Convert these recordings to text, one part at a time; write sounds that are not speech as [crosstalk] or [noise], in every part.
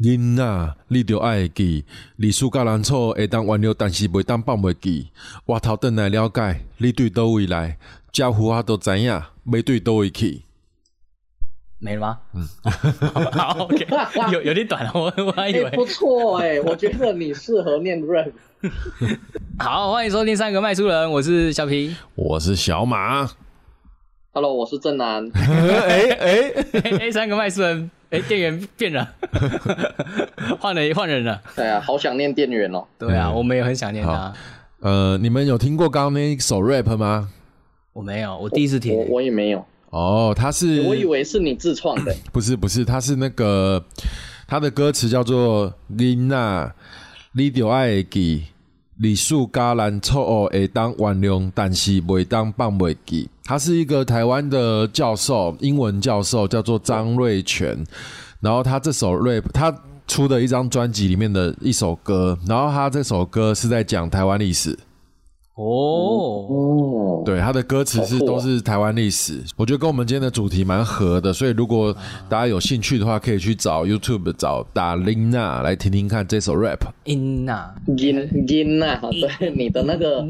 囡仔，你着爱会记，历史甲人错会当原谅，但是袂当放袂记。我头转来了解，你对倒位来，家父啊都知影，要对倒位去。没了吗？嗯，[laughs] 好，OK，有 [laughs] 有点短了，我我还以为不错哎，我觉得你适合念 rap。[laughs] 好，欢迎收听三个卖书人，我是小皮，我是小马。Hello，我是正南。哎哎哎，三个卖书人。哎，店员变了，[laughs] 换了换人了。对啊，好想念店员哦。对啊，我们也很想念他。呃，你们有听过刚刚那一首 rap 吗？我没有，我第一次听。我也没有。哦，他是，我以为是你自创的。[coughs] 不是不是，他是那个他的歌词叫做“林娜，你就爱记”。李树加兰错会当原谅，但是袂当放袂记。他是一个台湾的教授，英文教授，叫做张瑞全。然后他这首 rap，他出的一张专辑里面的一首歌，然后他这首歌是在讲台湾历史。哦哦，对，他的歌词是都是台湾历史，我觉得跟我们今天的主题蛮合的，所以如果大家有兴趣的话，可以去找 YouTube 找达琳娜来听听看这首 rap。Lina，Lina，对，[laughs] 你的那个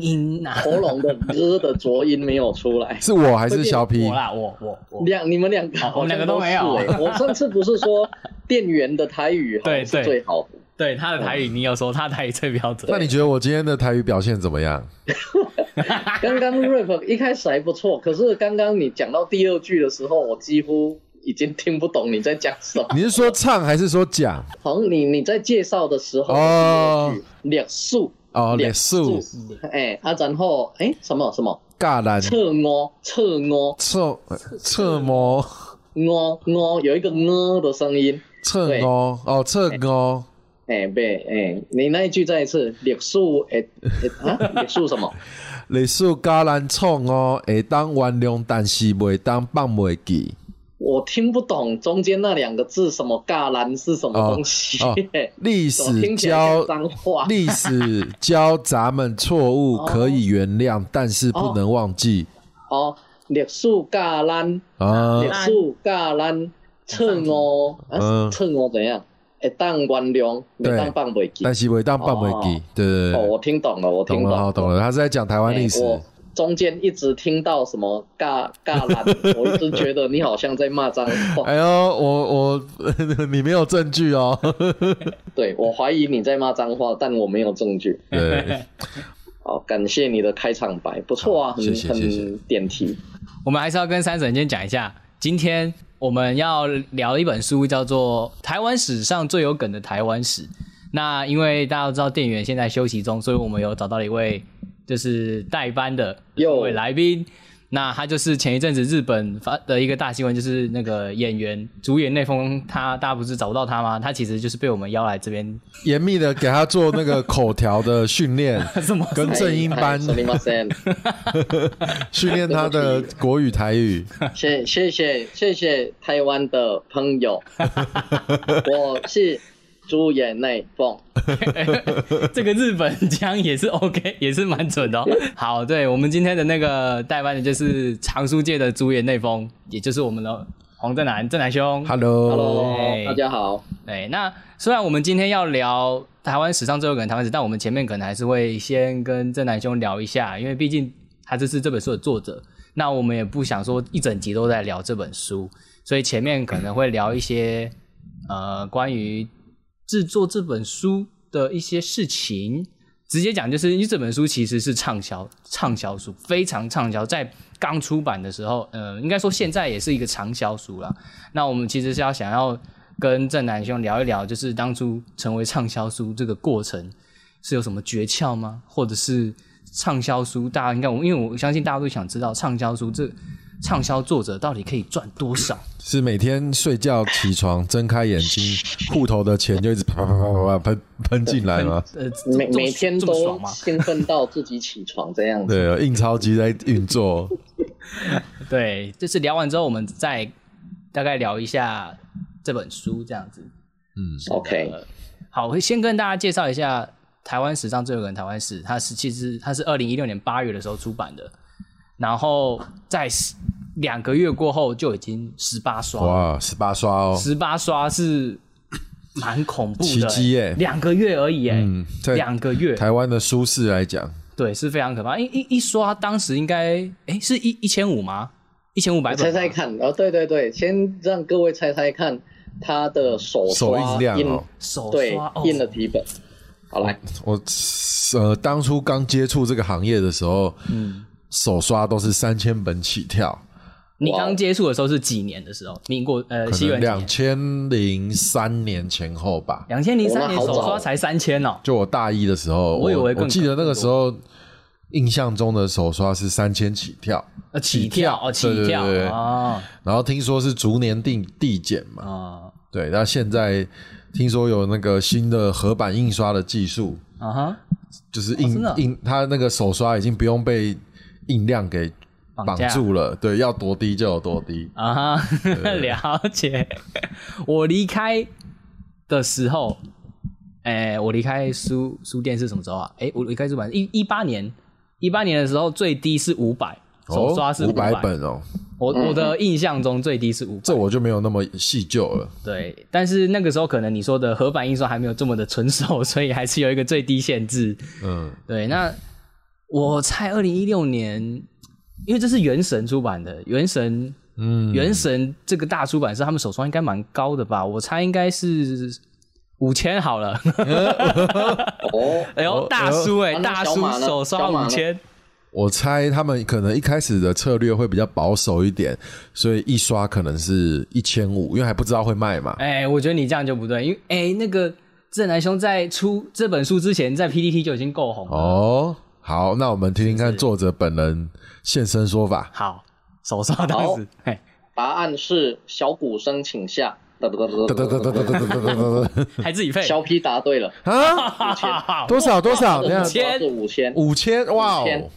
喉咙的歌的浊音没有出来，[laughs] 是我还是小皮？我啦，我我我两你们两个，我们两个都没有。我上次不是说店员的台语 [laughs] 对是最好的。对他的台语，你有说他台语最标准。那你觉得我今天的台语表现怎么样？[laughs] 刚刚 rap 一开始还不错，可是刚刚你讲到第二句的时候，我几乎已经听不懂你在讲什么。你是说唱还是说讲？好像你你在介绍的时候，哦，两数哦，两数，哎，啊，然后哎，什么什么？尬兰侧摸侧摸侧侧摸摸摸，有一个摸的声音。侧摸哦，侧摸。哎，对，哎，你那一句再一次，历史诶，啊，历史什么？[laughs] 历史加难创哦，会当原谅，但是袂当放袂记。我听不懂中间那两个字，什么加难是什么东西？历史教，历史教咱们错误可以原谅，但是不能忘记。哦，历史加难啊，历史加难称哦，称哦怎样？会当原谅，会当放袂记，但是会当放袂记，对对对。哦，我听懂了，我听懂了，懂了。他是在讲台湾历史。我中间一直听到什么“尬尬烂”，[laughs] 我一直觉得你好像在骂脏话。哎呦，我我 [laughs] 你没有证据哦。[laughs] 对，我怀疑你在骂脏话，但我没有证据。对。好，感谢你的开场白，不错啊，很很点题。我们还是要跟三婶先讲一下，今天。我们要聊一本书，叫做《台湾史上最有梗的台湾史》。那因为大家都知道店员现在休息中，所以我们有找到了一位就是代班的一位来宾。那他就是前一阵子日本发的一个大新闻，就是那个演员主演内丰，他大家不是找不到他吗？他其实就是被我们邀来这边，严密的给他做那个口条的训练，[laughs] 什么跟正音班，训练他的国语台语。谢谢谢谢谢台湾的朋友，[laughs] 我是。朱颜内凤，[laughs] 这个日本腔也是 OK，也是蛮准的。好，对我们今天的那个代班的就是藏书界的朱颜内丰，也就是我们的黄正南正南兄。Hello，Hello，大家好。对，那虽然我们今天要聊台湾史上最后可能台湾史，但我们前面可能还是会先跟正南兄聊一下，因为毕竟他这是这本书的作者，那我们也不想说一整集都在聊这本书，所以前面可能会聊一些呃关于。制作这本书的一些事情，直接讲就是，因为这本书其实是畅销畅销书，非常畅销。在刚出版的时候，呃，应该说现在也是一个畅销书了。那我们其实是要想要跟郑南兄聊一聊，就是当初成为畅销书这个过程是有什么诀窍吗？或者是畅销书，大家应该我因为我相信大家都想知道畅销书这。畅销作者到底可以赚多少？是每天睡觉起床睁开眼睛，户头的钱就一直啪啪啪啪啪喷喷进来吗？呃，每每天都兴奋到自己起床这样子。对，印钞机在运作。[laughs] 对，就是聊完之后，我们再大概聊一下这本书这样子。嗯，OK。好，我会先跟大家介绍一下台湾史上最有人台湾史，它是其实它是二零一六年八月的时候出版的。然后在两个月过后就已经十八刷哇，十八刷哦，十八刷是蛮恐怖的，奇迹耶，两个月而已哎，两个月，台湾的舒适来讲，对，是非常可怕。一一一刷，当时应该哎是一一千五吗？一千五百本。猜猜看，哦，对对对，先让各位猜猜看，他的手刷印手对印了几本？好来，我呃当初刚接触这个行业的时候，嗯，手刷都是三千本起跳。你刚接触的时候是几年的时候？民国呃，西元两千零三年前后吧。两千零三年手刷才三千哦。就我大一的时候，我以为我记得那个时候印象中的手刷是三千起跳，呃，起跳哦，起跳啊。然后听说是逐年递递减嘛。啊，对。那现在听说有那个新的合版印刷的技术啊哈，就是印印它那个手刷已经不用被印量给。绑住了，对，要多低就有多低啊！了解。我离开的时候，哎，我离开书书店是什么时候啊？哎，我离开出版一一八年，一八年的时候最低是五百，手刷是五百本哦。我我的印象中最低是五，这我就没有那么细究了。对，但是那个时候可能你说的合版印刷还没有这么的成熟，所以还是有一个最低限制。嗯，对。那我猜二零一六年。因为这是原神出版的，原神，嗯，原神这个大出版社，他们手刷应该蛮高的吧？我猜应该是五千好了。[laughs] 哦，[laughs] 哎呦，大叔哎，大叔手刷五千。我猜他们可能一开始的策略会比较保守一点，所以一刷可能是一千五，因为还不知道会卖嘛。哎，我觉得你这样就不对，因为哎，那个正南兄在出这本书之前，在 PPT 就已经够红了。哦，好，那我们听听看作者本人。现身说法，好，手刷当时，答案是小鼓声，请下，还自己配，小 P 答对了。啊，多少？多少，五千。五千。五千，哇哦，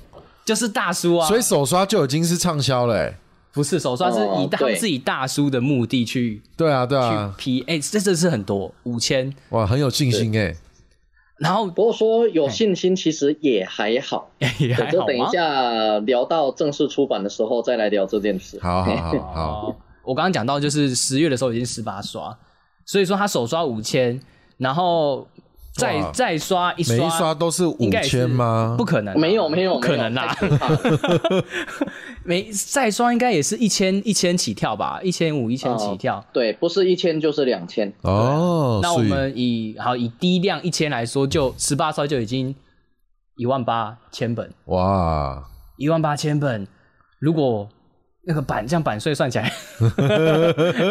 就是大叔啊，所以手刷就已经是畅销了，不是手刷是以他们是以大叔的目的去，对啊对啊，P，哎，这真是很多。五千，哇，很有信心哎。然后不过说有信心，其实也还好。[laughs] 也还好等一下聊到正式出版的时候再来聊这件事。好好好。[laughs] 我刚刚讲到，就是十月的时候已经十八刷，所以说他首刷五千，然后再再刷一刷，每一刷都是五千吗？不可能，没有没有可能啦。[laughs] 没再刷应该也是一千一千起跳吧，一千五一千起跳。对，不是一千就是两千。哦，那我们以好以低量一千来说，就十八刷就已经一万八千本。哇，一万八千本，如果。那个版这样版税算起来，[laughs]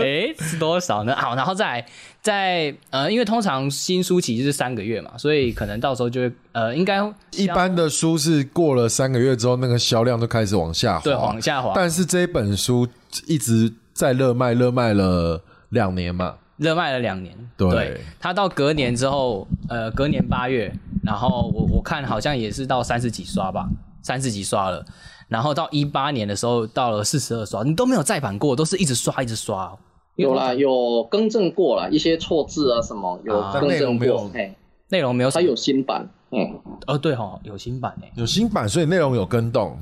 哎是多少呢？好，然后再再呃，因为通常新书期是三个月嘛，所以可能到时候就会呃，应该 [laughs] 一般的书是过了三个月之后，那个销量就开始往下滑，对，往下滑。但是这本书一直在热卖，热卖了两年嘛，热卖了两年。对，它到隔年之后，呃，隔年八月，然后我我看好像也是到三十几刷吧，三十几刷了。然后到一八年的时候，到了四十二刷，你都没有再版过，都是一直刷一直刷。有啦，有更正过了一些错字啊什么，有更正过。内容没有，它有新版。嗯，哦对哈，有新版诶，有新版，所以内容有跟动，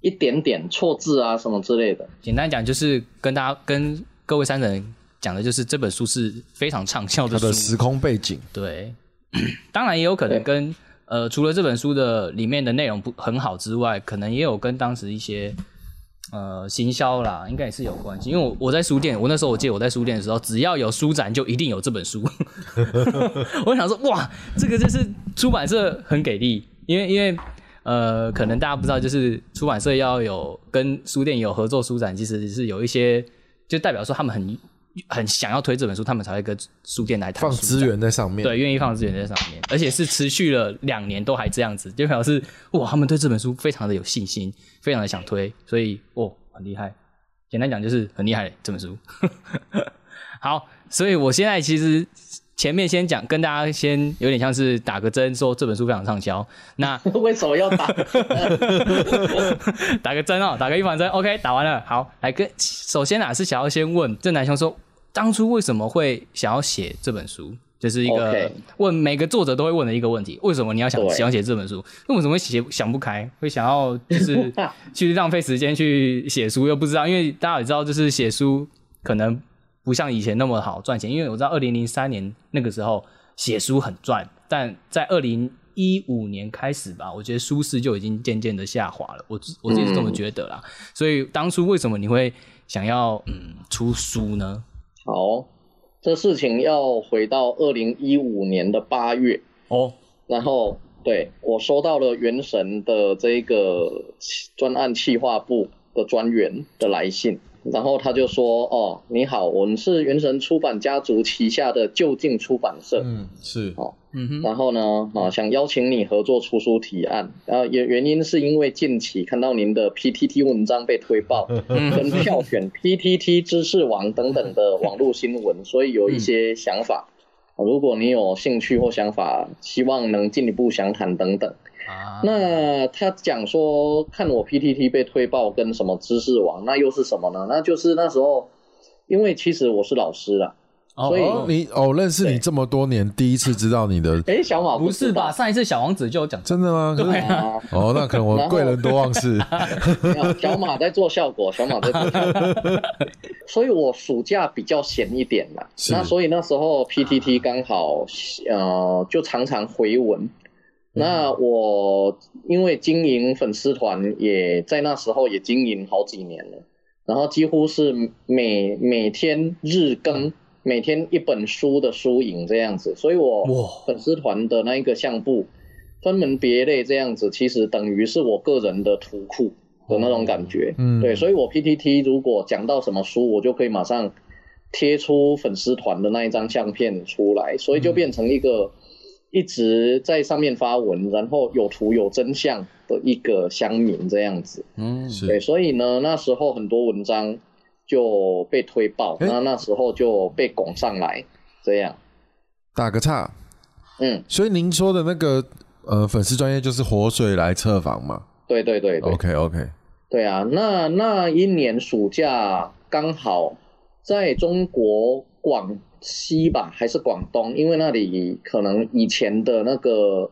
一点点错字啊什么之类的。简单讲，就是跟大家跟各位三人讲的，就是这本书是非常畅销的。它的时空背景，对，[coughs] 当然也有可能跟。呃，除了这本书的里面的内容不很好之外，可能也有跟当时一些呃行销啦，应该也是有关系。因为我我在书店，我那时候我记得我在书店的时候，只要有书展就一定有这本书。[laughs] [laughs] 我想说，哇，这个就是出版社很给力，因为因为呃，可能大家不知道，就是出版社要有跟书店有合作书展，其实是有一些就代表说他们很。很想要推这本书，他们才会跟书店来谈放资源在上面。对，愿意放资源在上面，而且是持续了两年都还这样子，就表示哇，他们对这本书非常的有信心，非常的想推，所以哦，很厉害。简单讲就是很厉害这本书。[laughs] 好，所以我现在其实前面先讲，跟大家先有点像是打个针，说这本书非常畅销。那 [laughs] 为什么要打？[laughs] 打个针哦，打个预防针。OK，打完了，好，来跟首先啊是想要先问郑南兄说。当初为什么会想要写这本书？就是一个问每个作者都会问的一个问题：为什么你要想想写这本书？为什么会写想不开，会想要就是去浪费时间去写书？又不知道，因为大家也知道，就是写书可能不像以前那么好赚钱，因为我知道二零零三年那个时候写书很赚，但在二零一五年开始吧，我觉得书市就已经渐渐的下滑了。我我自己是这么觉得啦。所以当初为什么你会想要嗯出书呢？好，这事情要回到二零一五年的八月哦，然后对我收到了原神的这个专案企划部的专员的来信。然后他就说：“哦，你好，我们是原神出版家族旗下的就近出版社。嗯，是哦，嗯哼。然后呢，啊，想邀请你合作出书提案。然后原原因是因为近期看到您的 PTT 文章被推爆，跟票选 PTT 知识王等等的网络新闻，[laughs] 所以有一些想法。如果你有兴趣或想法，希望能进一步详谈等等。”那他讲说看我 PTT 被推爆跟什么知识王，那又是什么呢？那就是那时候，因为其实我是老师啦，所以你哦认识你这么多年，第一次知道你的哎小马不是吧？上一次小王子就讲真的吗？对啊，哦那可能我贵人多忘事，[laughs] 小马在做效果，小马在做效果，[laughs] 所以我暑假比较闲一点啦。那所以那时候 PTT 刚好呃就常常回文。那我因为经营粉丝团，也在那时候也经营好几年了，然后几乎是每每天日更，每天一本书的书影这样子，所以我粉丝团的那一个相簿分门别类这样子，其实等于是我个人的图库的那种感觉。嗯，对，所以我 PTT 如果讲到什么书，我就可以马上贴出粉丝团的那一张相片出来，所以就变成一个。一直在上面发文，然后有图有真相的一个乡民这样子，嗯，对，所以呢，那时候很多文章就被推爆，那那时候就被拱上来，这样。打个岔，嗯，所以您说的那个呃粉丝专业就是活水来测房嘛？对对对，OK OK，对啊，那那一年暑假刚好在中国广。西吧，还是广东？因为那里可能以前的那个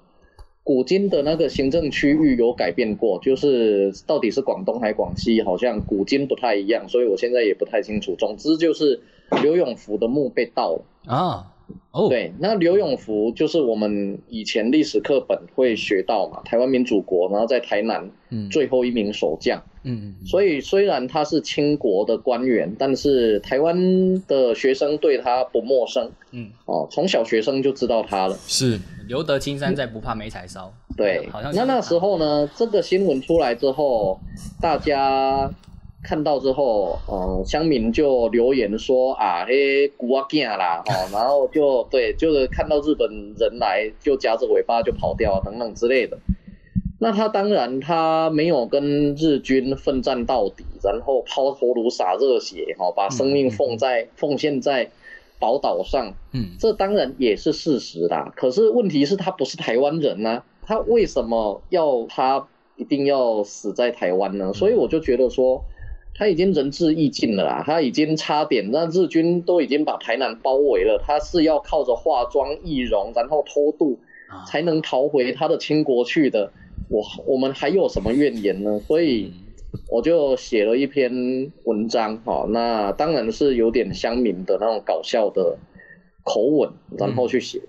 古今的那个行政区域有改变过，就是到底是广东还是广西，好像古今不太一样，所以我现在也不太清楚。总之就是刘永福的墓被盗了啊。哦，对，那刘永福就是我们以前历史课本会学到嘛，台湾民主国，然后在台南，嗯，最后一名守将，嗯，所以虽然他是清国的官员，但是台湾的学生对他不陌生，嗯，哦，从小学生就知道他了，是。留得青山在，不怕没柴烧，对，好像那那时候呢，这个新闻出来之后，大家。看到之后，嗯，乡民就留言说啊，嘿，古阿囝啦，哦，[laughs] 然后就对，就是看到日本人来就夹着尾巴就跑掉啊，等等之类的。那他当然他没有跟日军奋战到底，然后抛头颅洒热血，哈，把生命奉在奉献在宝岛上，嗯，这当然也是事实啦。可是问题是，他不是台湾人呢，他为什么要他一定要死在台湾呢？所以我就觉得说。他已经仁至义尽了啦，他已经差点，让日军都已经把台南包围了，他是要靠着化妆易容，然后偷渡，才能逃回他的清国去的。我我们还有什么怨言呢？所以我就写了一篇文章，哈，那当然是有点乡民的那种搞笑的口吻，然后去写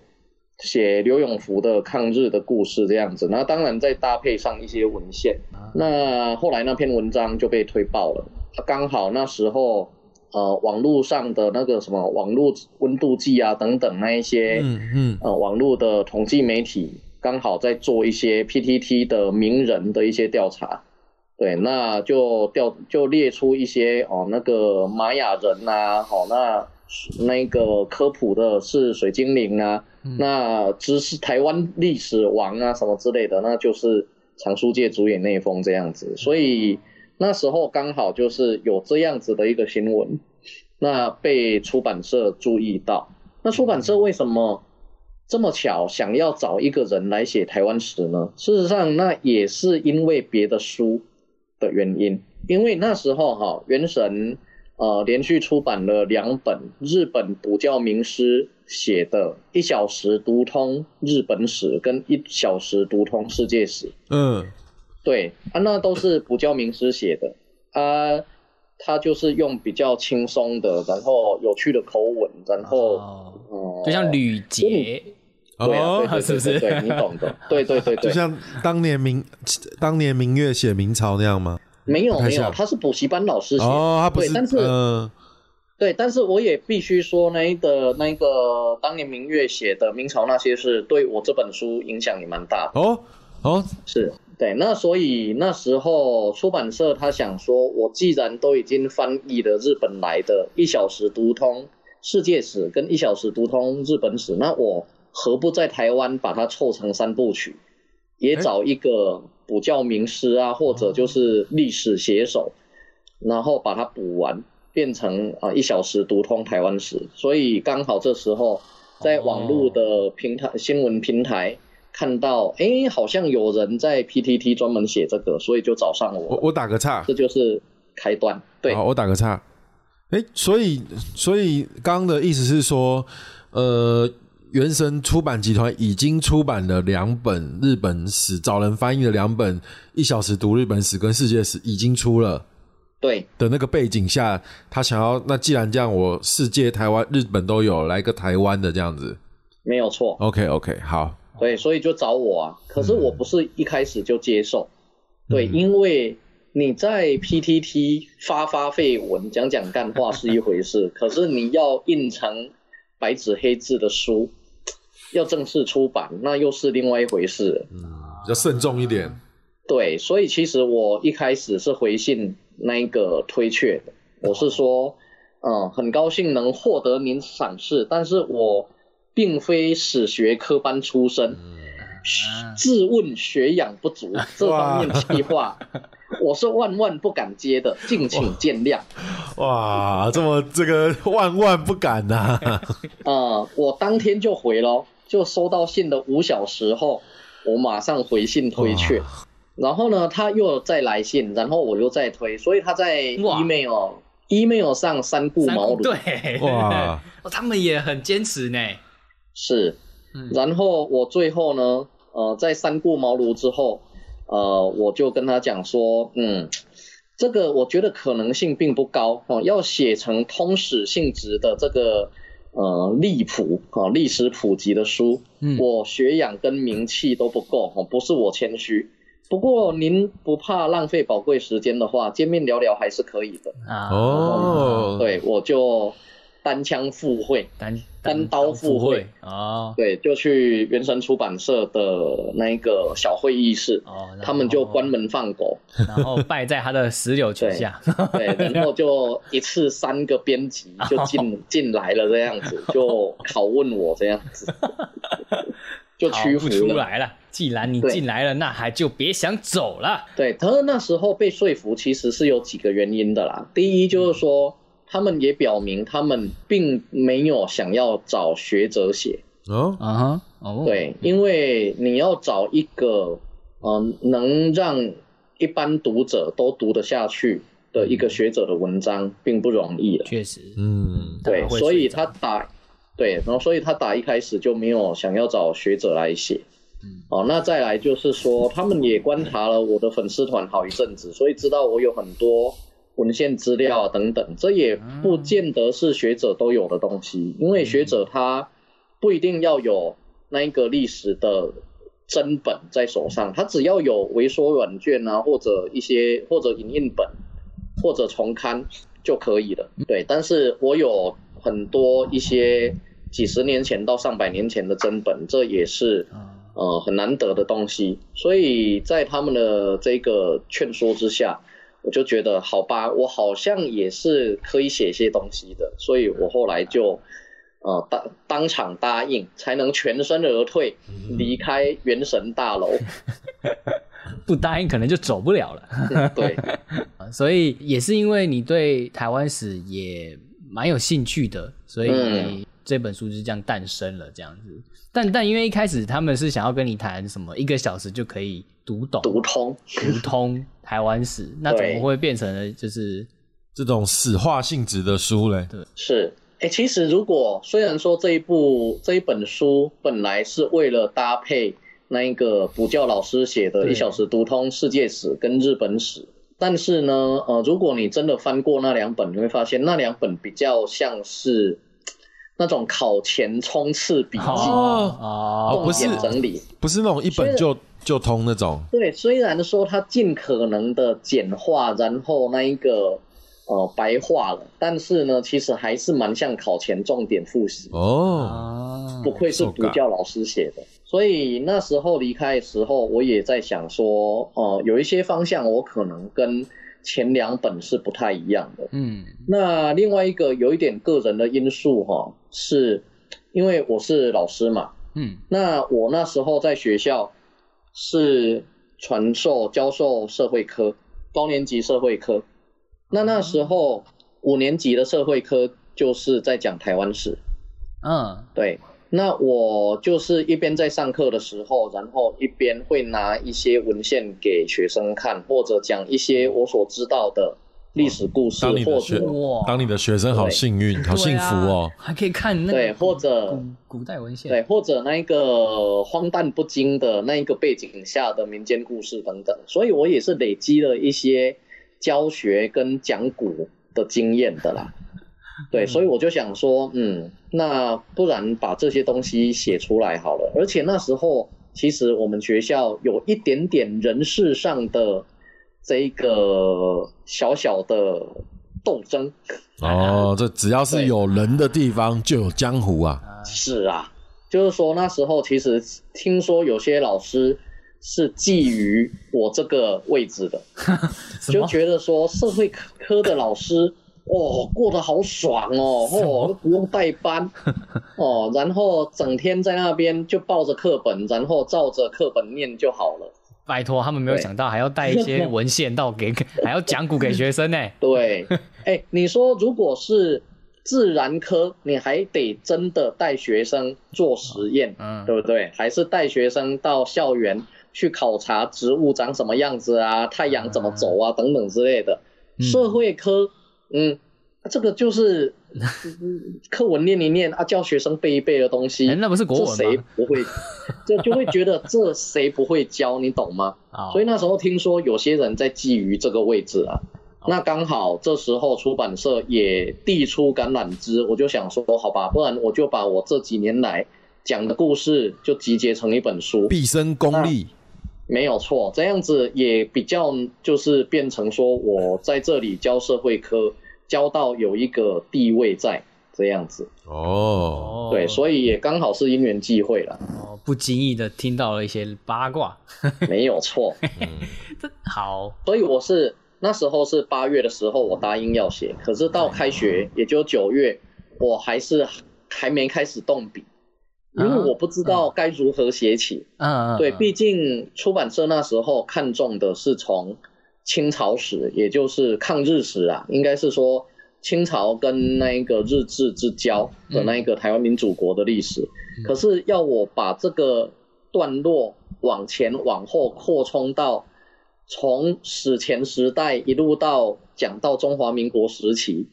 写刘永福的抗日的故事这样子，那当然再搭配上一些文献。那后来那篇文章就被推爆了，刚好那时候，呃，网络上的那个什么网络温度计啊等等那一些，嗯嗯，呃，网络的统计媒体刚好在做一些 PTT 的名人的一些调查，对，那就调就列出一些哦，那个玛雅人呐，好，那那个科普的是水精灵啊，那知识台湾历史王啊什么之类的，那就是。藏书界主演内封这样子，所以那时候刚好就是有这样子的一个新闻，那被出版社注意到。那出版社为什么这么巧想要找一个人来写台湾史呢？事实上，那也是因为别的书的原因，因为那时候哈，原神。呃，连续出版了两本日本补教名师写的《一小时读通日本史》跟《一小时读通世界史》。嗯，对啊，那都是补教名师写的啊。他就是用比较轻松的，然后有趣的口吻，然后哦，嗯，就像吕杰，对啊，对对是不是对对对你懂的，对对对对，就像当年明当年明月写明朝那样吗？没有没有，他是补习班老师写的，哦，他不是，对但是、呃，对，但是我也必须说，那一个那个当年明月写的明朝那些事，对我这本书影响也蛮大的。哦哦，是对，那所以那时候出版社他想说，我既然都已经翻译了日本来的《一小时读通世界史》跟《一小时读通日本史》，那我何不在台湾把它凑成三部曲，也找一个补教名师啊，或者就是历史写手，然后把它补完，变成啊《一小时读通台湾史》。所以刚好这时候在网络的平台、新闻平台。看到，哎，好像有人在 PTT 专门写这个，所以就找上我。我我打个岔，这就是开端。对，好，我打个岔。哎，所以所以刚刚的意思是说，呃，原神出版集团已经出版了两本日本史，找人翻译的两本《一小时读日本史》跟《世界史》已经出了。对的那个背景下，他想要那既然这样，我世界、台湾、日本都有，来个台湾的这样子。没有错。OK OK，好。对，所以就找我啊。可是我不是一开始就接受，对，因为你在 PTT 发发废文、讲讲干话是一回事，[laughs] 可是你要印成白纸黑字的书，要正式出版，那又是另外一回事。嗯，要慎重一点。对，所以其实我一开始是回信那一个推却的，我是说，嗯，很高兴能获得您赏识，但是我。并非史学科班出身，自问学养不足，这方面计划 [laughs] 我是万万不敢接的，敬请见谅。哇，这么这个万万不敢呐、啊！[laughs] 呃，我当天就回咯，就收到信的五小时后，我马上回信推却。然后呢，他又再来信，然后我又再推，所以他在 email email 上三顾茅庐。对，哇，[laughs] 哦，他们也很坚持呢。是，然后我最后呢，呃，在三顾茅庐之后，呃，我就跟他讲说，嗯，这个我觉得可能性并不高哦，要写成通史性质的这个呃历谱啊历史普及的书，嗯。我学养跟名气都不够哦，不是我谦虚。不过您不怕浪费宝贵时间的话，见面聊聊还是可以的。啊，哦，对，我就单枪赴会，单单刀赴会哦对，就去原神出版社的那一个小会议室，哦，他们就关门放狗，然后拜在他的石榴裙下。对，然后就一次三个编辑就进 [laughs] 进来了，这样子就拷问我这样子，[laughs] 就屈服出。来了。既然你进来了，那还就别想走了。对，可是那时候被说服其实是有几个原因的啦。第一就是说，他们也表明他们并没有想要找学者写，哦，啊哈，哦，对，因为你要找一个嗯、呃能让一般读者都读得下去的一个学者的文章，并不容易了。确实，嗯，对所以他打对，然后所以他打一开始就没有想要找学者来写。嗯。哦，那再来就是说，他们也观察了我的粉丝团好一阵子，所以知道我有很多文献资料啊等等，这也不见得是学者都有的东西，因为学者他不一定要有那一个历史的真本在手上，他只要有微缩软件啊，或者一些或者影印本或者重刊就可以了。对，但是我有很多一些几十年前到上百年前的真本，这也是呃很难得的东西。所以在他们的这个劝说之下，我就觉得好吧，我好像也是可以写一些东西的，所以我后来就。呃，当当场答应，才能全身而退，离开元神大楼。[laughs] 不答应可能就走不了了。对，[laughs] 所以也是因为你对台湾史也蛮有兴趣的，所以嗯这本书就是这样诞生了，这样子。但但因为一开始他们是想要跟你谈什么一个小时就可以读懂、读通。读通台湾史，那怎么对会变成了就是这种史化性质的书嘞，对是，哎、其实如果虽然说这一部这一本书本来是为了搭配那一个补教老师写的《一小时读通世界史》跟日本史，但是呢，呃，如果你真的翻过那两本，你会发现那两本比较像是那种考前冲刺笔记，哦哦，重不是点整理。不是那种一本就就通那种。对，虽然说它尽可能的简化，然后那一个呃白化了，但是呢，其实还是蛮像考前重点复习。哦，啊不愧是补教老师写的。所以那时候离开的时候，我也在想说，呃，有一些方向我可能跟前两本是不太一样的。嗯那另外一个有一点个人的因素哈、是因为我是老师嘛，嗯那我那时候在学校是传授教授社会科，高年级社会科。那那时候五年级的社会科就是在讲台湾史，嗯对。那我就是一边在上课的时候，然后一边会拿一些文献给学生看，或者讲一些我所知道的历史故事，当你的学或者当你的学生好幸运，好幸福哦。还可以看那对，或者古古代文献，对，或者那一个荒诞不经的那一个背景下的民间故事等等，所以我也是累积了一些教学跟讲古的经验的啦。[laughs] 对，所以我就想说，嗯，那不然把这些东西写出来好了。而且那时候其实我们学校有一点点人事上的这一个小小的斗争。哦，这只要是有人的地方就有江湖啊。是啊，就是说那时候其实听说有些老师是觊觎我这个位置的，[laughs] 就觉得说社会科的老师哦过得好爽哦，哦都不用带班 [laughs] 哦，然后整天在那边就抱着课本，然后照着课本念就好了。拜托，他们没有想到还要带一些文献到给，[laughs] 还要讲古给学生呢。[laughs] 对，[laughs] 哎，你说如果是自然科，你还得真的带学生做实验，嗯对不对？还是带学生到校园去考察植物长什么样子啊，太阳怎么走啊，等等之类的。嗯社会科，嗯，这个就是嗯课文念一念啊，叫学生背一背的东西，哎那不是国文这谁吗不会？[laughs] 就就会觉得这谁不会教，你懂吗？啊所以那时候听说有些人在觊觎这个位置啊，那刚好这时候出版社也递出橄榄枝，我就想说，好吧，不然我就把我这几年来讲的故事就集结成一本书，毕生功力，没有错，这样子也比较就是变成说我在这里教社会科，教到有一个地位在这样子，哦，哦。对，所以也刚好是因缘际会了，哦不经意的听到了一些八卦，[laughs] 没有错。这好。所以我是那时候是八月的时候，我答应要写，可是到开学也就九月，我还是还没开始动笔，因为我不知道该如何写起。嗯，嗯对，嗯毕竟出版社那时候看中的是从清朝史，也就是抗日史啊，应该是说清朝跟那一个日治之交的那一个台湾民主国的历史。可是要我把这个段落往前往后扩充到从史前时代一路到讲到中华民国时期，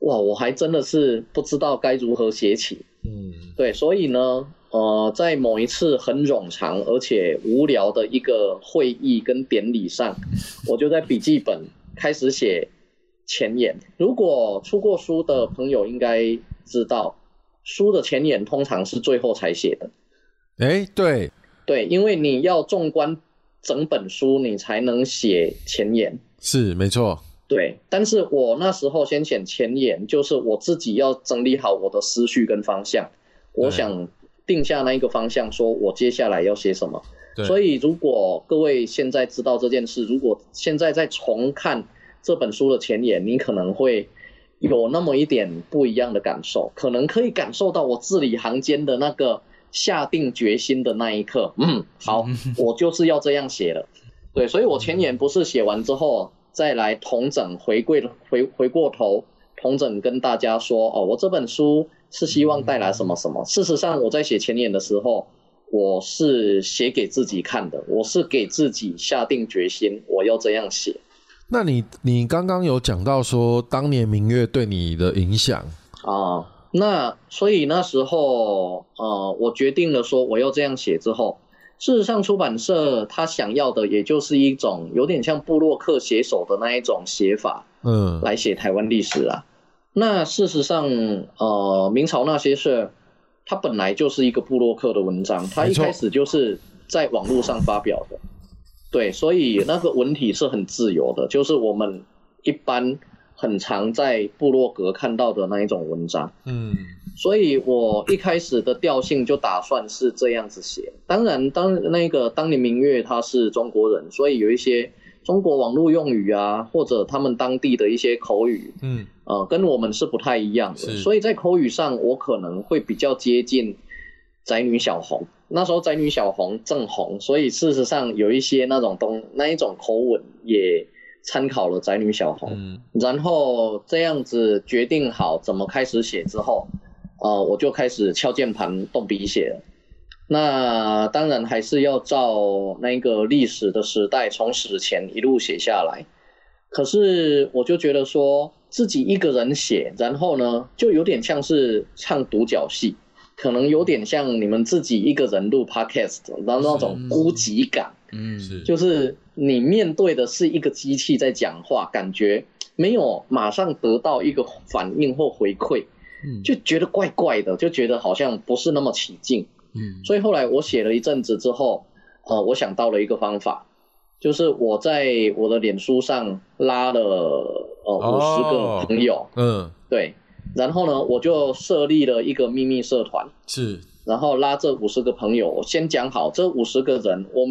哇，我还真的是不知道该如何写起。嗯，对，所以呢，呃，在某一次很冗长而且无聊的一个会议跟典礼上，我就在笔记本开始写前言。如果出过书的朋友应该知道，书的前言通常是最后才写的。哎，对，对，因为你要纵观整本书，你才能写前言。是没错，对，但是我那时候先写前言，就是我自己要整理好我的思绪跟方向，我想定下那一个方向，说我接下来要写什么。对，所以如果各位现在知道这件事，如果现在再重看这本书的前言，你可能会有那么一点不一样的感受，可能可以感受到我字里行间的那个下定决心的那一刻。嗯，好，[laughs] 我就是要这样写的。对，所以我前言不是写完之后再来统整回归回回过头统整跟大家说哦，我这本书是希望带来什么什么。事实上，我在写前言的时候，我是写给自己看的，我是给自己下定决心我要这样写。那你你刚刚有讲到说当年明月对你的影响，啊，那所以那时候呃，我决定了说我要这样写之后，事实上，出版社他想要的也就是一种有点像布洛克写手的那一种写法，嗯，来写台湾历史啊。那事实上，呃，明朝那些事，它本来就是一个布洛克的文章，它一开始就是在网络上发表的，对，所以那个文体是很自由的，就是我们一般很常在部落格看到的那一种文章，嗯，所以我一开始的调性就打算是这样子写。当然，当那个当年明月他是中国人，所以有一些中国网络用语啊，或者他们当地的一些口语，嗯，呃，跟我们是不太一样的。所以在口语上，我可能会比较接近宅女小红。那时候宅女小红正红，所以事实上有一些那种东那一种口吻也参考了宅女小红。嗯，然后这样子决定好怎么开始写之后，呃，我就开始敲键盘动笔写了。那当然还是要照那个历史的时代，从史前一路写下来。可是我就觉得说自己一个人写，然后呢，就有点像是唱独角戏，可能有点像你们自己一个人录 podcast，然后那种孤寂感。嗯，是，就是你面对的是一个机器在讲话，感觉没有马上得到一个反应或回馈，嗯就觉得怪怪的，就觉得好像不是那么起劲。嗯。所以后来我写了一阵子之后，呃，我想到了一个方法，就是我在我的脸书上拉了呃五十哦个朋友，嗯，对，然后呢，我就设立了一个秘密社团，是，然后拉这五十个朋友，我先讲好这五十个人，我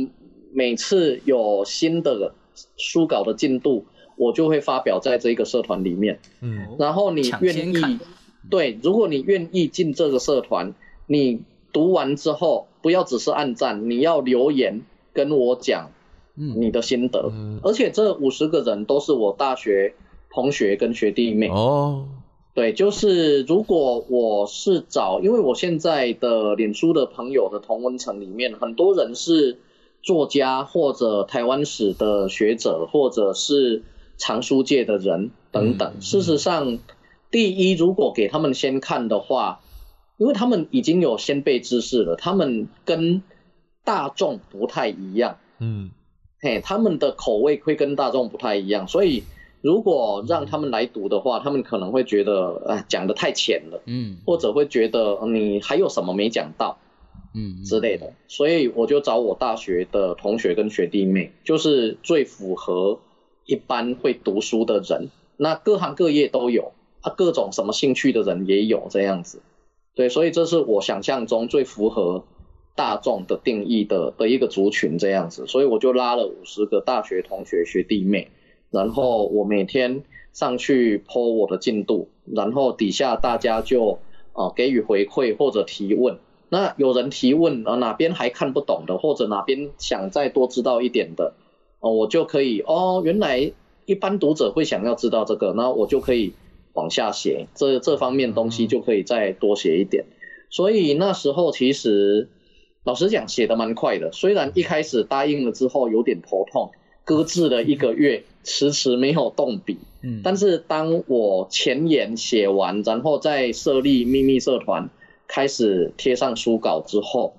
每次有新的书稿的进度，我就会发表在这个社团里面。嗯，然后你愿意，对，如果你愿意进这个社团，你读完之后不要只是按赞，你要留言跟我讲嗯你的心得。嗯而且这五十个人都是我大学同学跟学弟妹。哦，对，就是如果我是找，因为我现在的脸书的朋友的同温层里面，很多人是作家或者台湾史的学者，或者是藏书界的人等等。嗯事实上，第一，如果给他们先看的话，因为他们已经有先辈知识了，他们跟大众不太一样。嗯，嘿，他们的口味会跟大众不太一样，所以如果让他们来读的话，他们可能会觉得，啊，讲的太浅了，嗯或者会觉得呃你还有什么没讲到嗯之类的。所以我就找我大学的同学跟学弟妹，就是最符合一般会读书的人，那各行各业都有啊，各种什么兴趣的人也有这样子。对，所以这是我想象中最符合大众的定义的的一个族群这样子，所以我就拉了五十个大学同学学弟妹，然后我每天上去 po 我的进度，然后底下大家就呃给予回馈或者提问。那有人提问呃哪边还看不懂的，或者哪边想再多知道一点的，哦、我就可以哦，原来一般读者会想要知道这个，那我就可以往下写，这这方面东西就可以再多写一点。所以那时候其实老实讲写的蛮快的，虽然一开始答应了之后有点头痛，搁置了一个月，迟迟没有动笔。嗯，但是当我前言写完，然后再设立秘密社团，开始贴上书稿之后，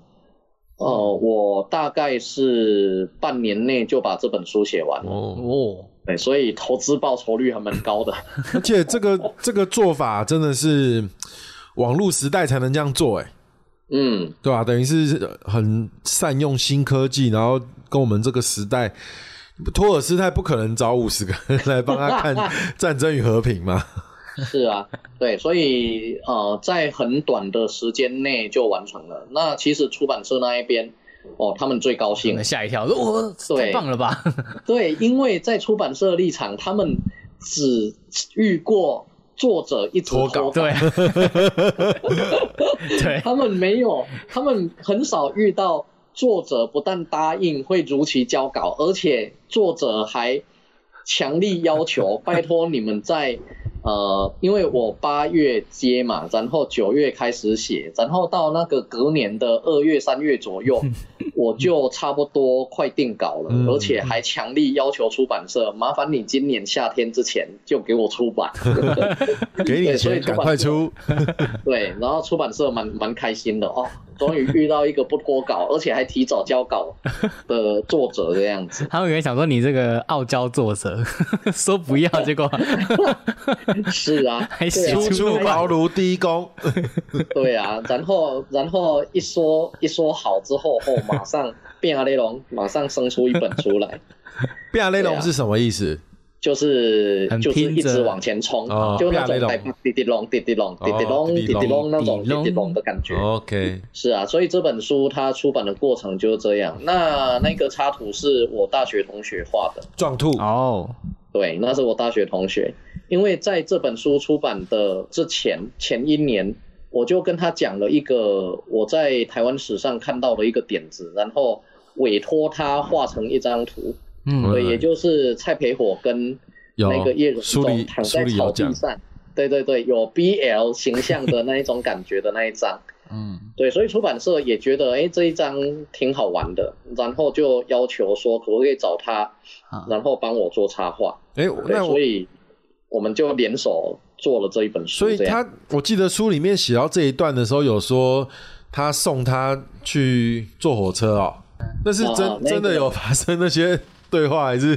呃，我大概是半年内就把这本书写完了。哦，哦，对，所以投资报酬率还蛮高的。[laughs] 而且这个这个做法真的是网络时代才能这样做，哎，嗯，对吧、等于是很善用新科技，然后跟我们这个时代，托尔斯泰不可能找五十个人来帮他看 [laughs]《战争与和平》嘛？是啊，对，所以呃，在很短的时间内就完成了。那其实出版社那一边，哦，他们最高兴。那，吓一跳，哇，对。太棒了吧？[laughs] 对，因为在出版社立场，他们只遇过作者一直脱稿脱稿，对，[laughs] 对，他们没有，他们很少遇到作者不但答应会如期交稿，而且作者还强力要求，[laughs] 拜托你们在呃，因为我八月接嘛，然后九月开始写，然后到那个隔年的二月、三月左右，我就差不多快定稿了，嗯而且还强力要求出版社，麻烦你今年夏天之前就给我出版。[laughs] 给你钱，赶快出。对，然后出版社蛮蛮开心的哦，终于遇到一个不脱稿，而且还提早交稿的作者这样子。他们有人想说你这个傲娇作者，[laughs] 说不要，结果 [laughs] [laughs] 是啊，还写初出茅庐第一功，[laughs] 对啊，然后然后一说一说好之后，后马上变阿雷龙，[laughs] 马上生出一本出来，变阿雷龙是什么意思？就是就是一直往前冲哦，就那种滴滴隆滴滴隆滴滴隆哦滴滴隆那种滴滴隆。滴滴隆的感觉。OK，是啊，所以这本书它出版的过程就是这样。那那个插图是我大学同学画的，撞兔。哦，对，那是我大学同学。因为在这本书出版的之前前一年，我就跟他讲了一个我在台湾史上看到的一个点子，然后委托他画成一张图。嗯，对，也就是蔡培火跟那个叶荣书里中躺在草地上，对对对，有 BL 形象的那一种感觉的那一张。嗯，对，所以出版社也觉得，哎，这一张挺好玩的，然后就要求说，可不可以找他好，然后帮我做插画。哎，那所以我们就联手做了这一本书。所以他，我记得书里面写到这一段的时候，有说他送他去坐火车哦，那是真、啊那个真的有发生那些对话，还是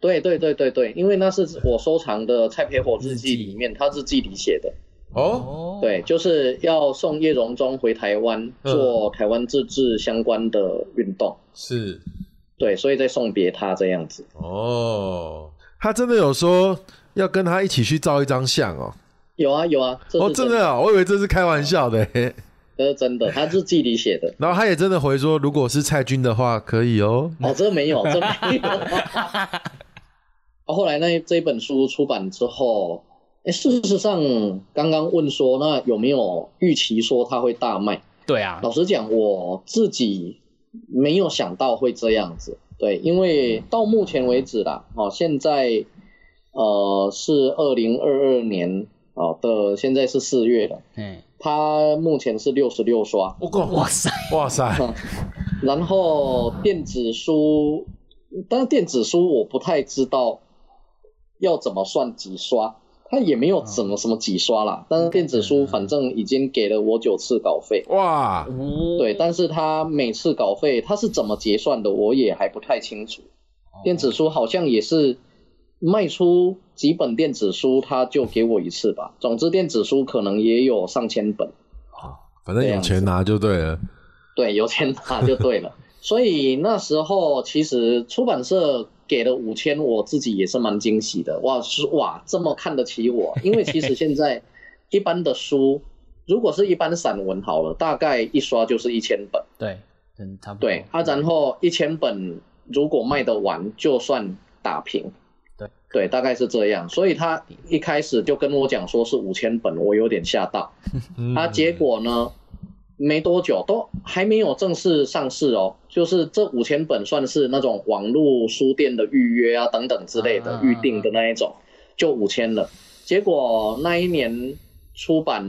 对对对对对，因为那是我收藏的蔡培火日记里面，他日记里写的。哦？哦，对，就是要送叶荣中回台湾嗯做台湾自治相关的运动。是对，所以再送别他这样子。哦，他真的有说要跟他一起去照一张相哦。有啊有啊，哦，真的啊，我以为这是开玩笑的嘿。[laughs] 这是真的，他日记里写的。[laughs] 然后他也真的回说，如果是蔡军的话，可以哦。哦，这没有，这没有。[laughs] 后来那这本书出版之后，哎，事实上刚刚问说，那有没有预期说它会大卖？对啊，老实讲，我自己没有想到会这样子。对，因为到目前为止啦，哦，现在呃是二零二二年哦的，现在是四月了，嗯，它目前是六十六刷，我靠，哇塞，哇塞，然后电子书，但是电子书我不太知道要怎么算几刷，它也没有怎么什么几刷啦。但是电子书反正已经给了我九次稿费，哇，哦对，但是他每次稿费他是怎么结算的，我也还不太清楚。电子书好像也是卖出几本电子书，他就给我一次吧。总之，电子书可能也有上千本。反正有钱拿就对了。对，有钱拿就对了。所以那时候其实出版社给了五千，我自己也是蛮惊喜的。哇，是哇，这么看得起我？[laughs] 因为其实现在一般的书，如果是一般散文好了，大概一刷就是一千本。对，嗯，差不多。对啊，然后一千本如果卖得完，就算打平。对对，大概是这样。所以他一开始就跟我讲说是五千本，我有点吓到。他 [laughs] 啊，结果呢，没多久都还没有正式上市哦，就是这五千本算是那种网络书店的预约啊等等之类的啊预定的那一种，就五千了。结果那一年出版，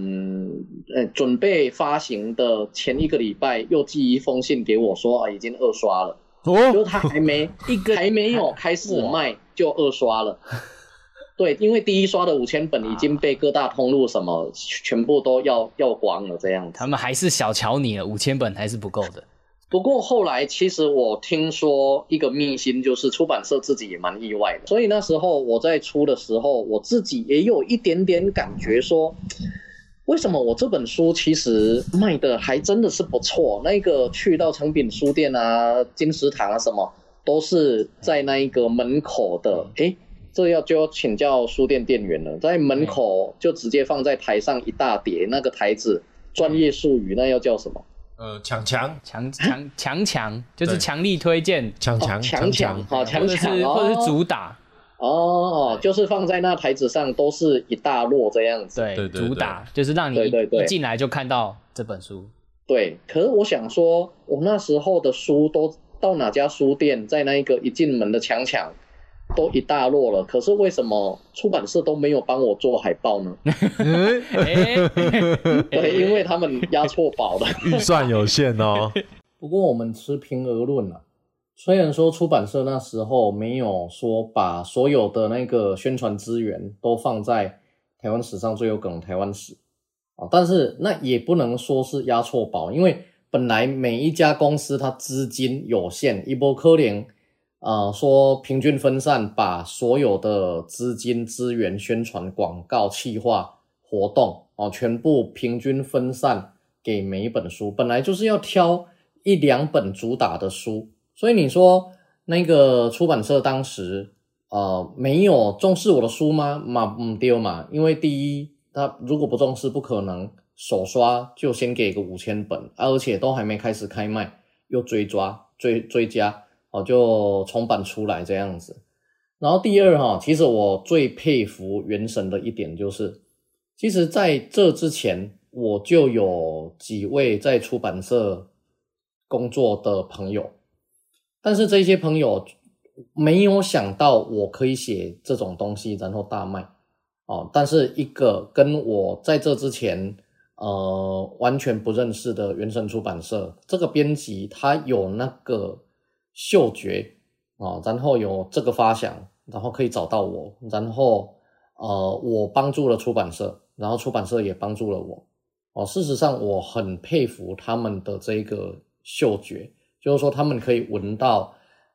呃，准备发行的前一个礼拜，又寄一封信给我说啊，已经二刷了，就哦，是他还没 [laughs] 一个还没有开始卖就二刷了。对，因为第一刷的五千本已经被各大通路什么全部都要要光了这样子。他们还是小瞧你了，五千本还是不够的。不过后来其实我听说一个秘辛，就是出版社自己也蛮意外的。所以那时候我在出的时候，我自己也有一点点感觉说，为什么我这本书其实卖的还真的是不错？那个去到诚品书店啊、金石堂啊什么，都是在那一个门口的。诶，这要就要请教书店店员了，在门口就直接放在台上一大叠，那个台子专业术语那要叫什么？呃，强强。强强强强 [laughs] 就是对。强力推荐，强强哦强强。好强或者是哦。或者是主打，哦，就是放在那台子上都是一大摞这样子。对对对主打就是让你一进来就看到这本书。对，可是我想说，我那时候的书都到哪家书店，在那一个一进门的墙墙都一大摞了，可是为什么出版社都没有帮我做海报呢？[laughs] [laughs] 因为他们压错宝了。[laughs] 预算有限哦。不过我们持平而论啊，虽然说出版社那时候没有说把所有的那个宣传资源都放在台湾史上最有可能台湾史，啊，但是那也不能说是押错宝，因为本来每一家公司它资金有限，一波科联，呃，说平均分散，把所有的资金资源、宣传、广告、企划活动哦，全部平均分散给每一本书，本来就是要挑一两本主打的书，所以你说那个出版社当时呃没有重视我的书吗？嘛唔丢嘛，因为第一。他如果不重视，不可能首刷就先给个五千本，而且都还没开始开卖，又追抓追追加，哦，就重版出来这样子。然后第二哈，其实我最佩服原神的一点就是，其实在这之前我就有几位在出版社工作的朋友，但是这些朋友没有想到我可以写这种东西，然后大卖。哦，但是一个跟我在这之前，呃，完全不认识的原神出版社，这个编辑他有那个嗅觉啊，然后有这个发想，然后可以找到我，然后呃，我帮助了出版社，然后出版社也帮助了我。哦，事实上我很佩服他们的这个嗅觉，就是说他们可以闻到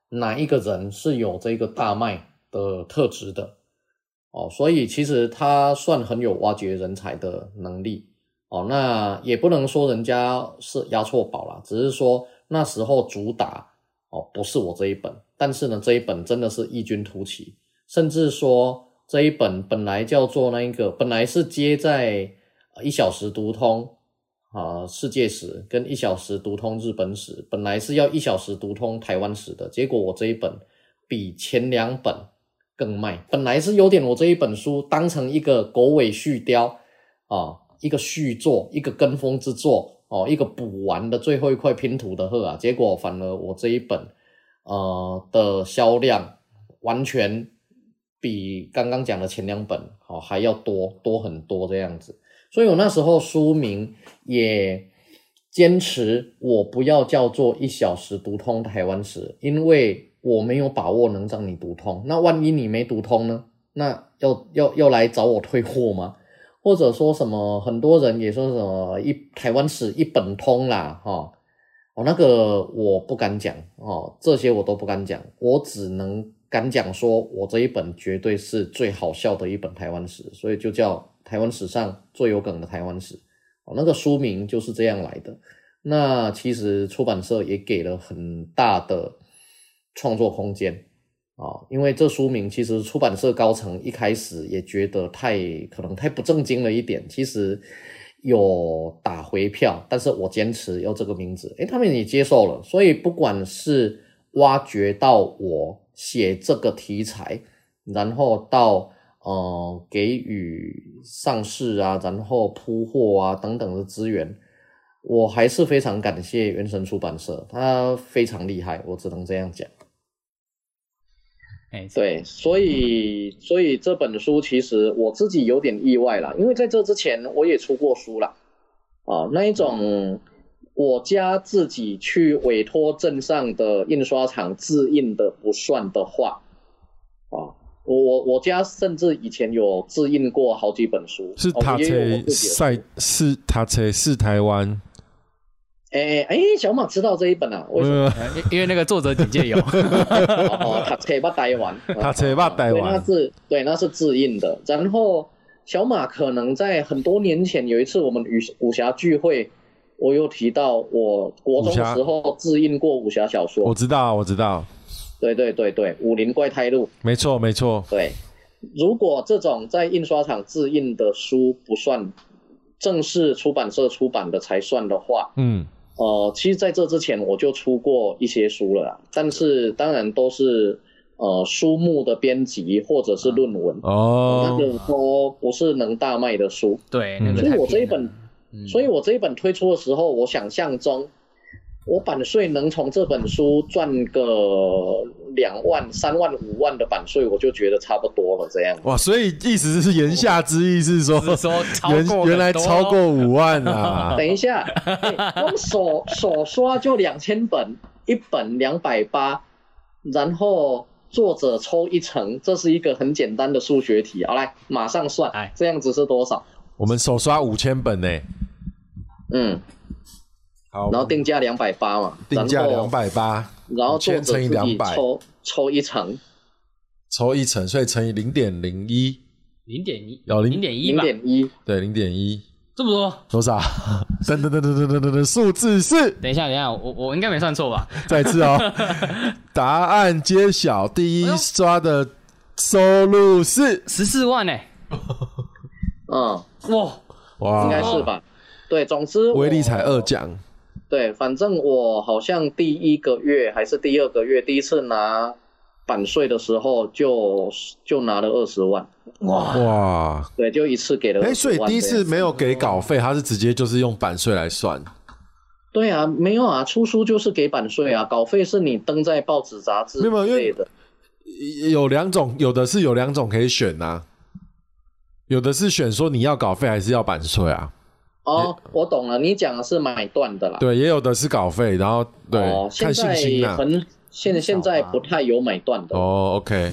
哪一个人是有这个大卖的特质的。哦，所以其实他算很有挖掘人才的能力哦。那也不能说人家是押错宝了，只是说那时候主打哦不是我这一本，但是呢这一本真的是异军突起，甚至说这一本本来叫做那一个，本来是接在一小时读通啊世界史跟一小时读通日本史，本来是要一小时读通台湾史的，结果我这一本比前两本。更卖，本来是有点我这一本书当成一个狗尾续貂啊，一个续作，一个跟风之作哦，一个补完的最后一块拼图的货啊，结果反而我这一本呃的销量完全比刚刚讲的前两本好还要多多很多这样子，所以我那时候书名也坚持我不要叫做一小时读通台湾史，因为。我没有把握能让你读通，那万一你没读通呢？那要要要来找我退货吗？或者说什么？很多人也说什么一台湾史一本通啦，哈，哦那个我不敢讲哦，这些我都不敢讲，我只能敢讲说我这一本绝对是最好笑的一本台湾史，所以就叫台湾史上最有梗的台湾史，哦那个书名就是这样来的。那其实出版社也给了很大的。创作空间啊，因为这书名其实出版社高层一开始也觉得太可能太不正经了一点，其实有打回票，但是我坚持要这个名字，诶，他们也接受了，所以不管是挖掘到我写这个题材，然后到呃给予上市啊，然后铺货啊等等的资源，我还是非常感谢原神出版社，他非常厉害，我只能这样讲。哎，对，所以所以这本书其实我自己有点意外啦，因为在这之前我也出过书了，啊，那一种我家自己去委托镇上的印刷厂自印的不算的话，啊，我我我家甚至以前有自印过好几本书，是他车赛是他车是台湾。哎哎，小马知道这一本啊？为什么？[laughs] 因为那个作者简介有。哦，他车把台湾，他车把台湾，那是对，那是自印的。然后小马可能在很多年前有一次我们武武侠聚会，我又提到我国中时候自印过武侠小说。我知道，我知道。对对对对，《武林怪胎录》。没错没错。对，如果这种在印刷厂自印的书不算正式出版社出版的才算的话，嗯。呃，其实在这之前我就出过一些书了，但是当然都是呃书目的编辑或者是论文哦，那个都不是能大卖的书。对，所以我这一本，所以我这一本推出的时候，我想象中。我版税能从这本书赚个两万、三万、五万的版税，我就觉得差不多了。这样哇，所以意思是言下之意是说，说原原来超过五万啊！[laughs] 等一下，我们手手刷就两千本，一本两百八，然后作者抽一层，这是一个很简单的数学题。好，来马上算，这样子是多少？我们手刷五千本呢。嗯，然后定价两百八嘛定价两百八然后先乘以两百。抽抽一层。抽一层所以乘以零点零一。零点一零点一零点一。对零点一。这么多？多少？等等等等等等等数字是等一下等一下我我应该没算错吧？再次哦。[laughs] 答案揭晓第一刷的收入是十四万呢。嗯。哇。哇。应该是吧。对总之威力才二奖。对，反正我好像第一个月还是第二个月，第一次拿版税的时候就就拿了二十万，哇，对，就一次给了哎，20所以第一次没有给稿费，他是直接就是用版税来算，对啊，没有啊，出书就是给版税啊，稿费是你登在报纸杂志没有因为之类的。有两种，有的是有两种可以选呐、有的是选说你要稿费还是要版税啊，哦，我懂了，你讲的是买断的啦。对，也有的是稿费，然后对、哦，看信现在心啊，很现现在不太有买断的。哦，OK，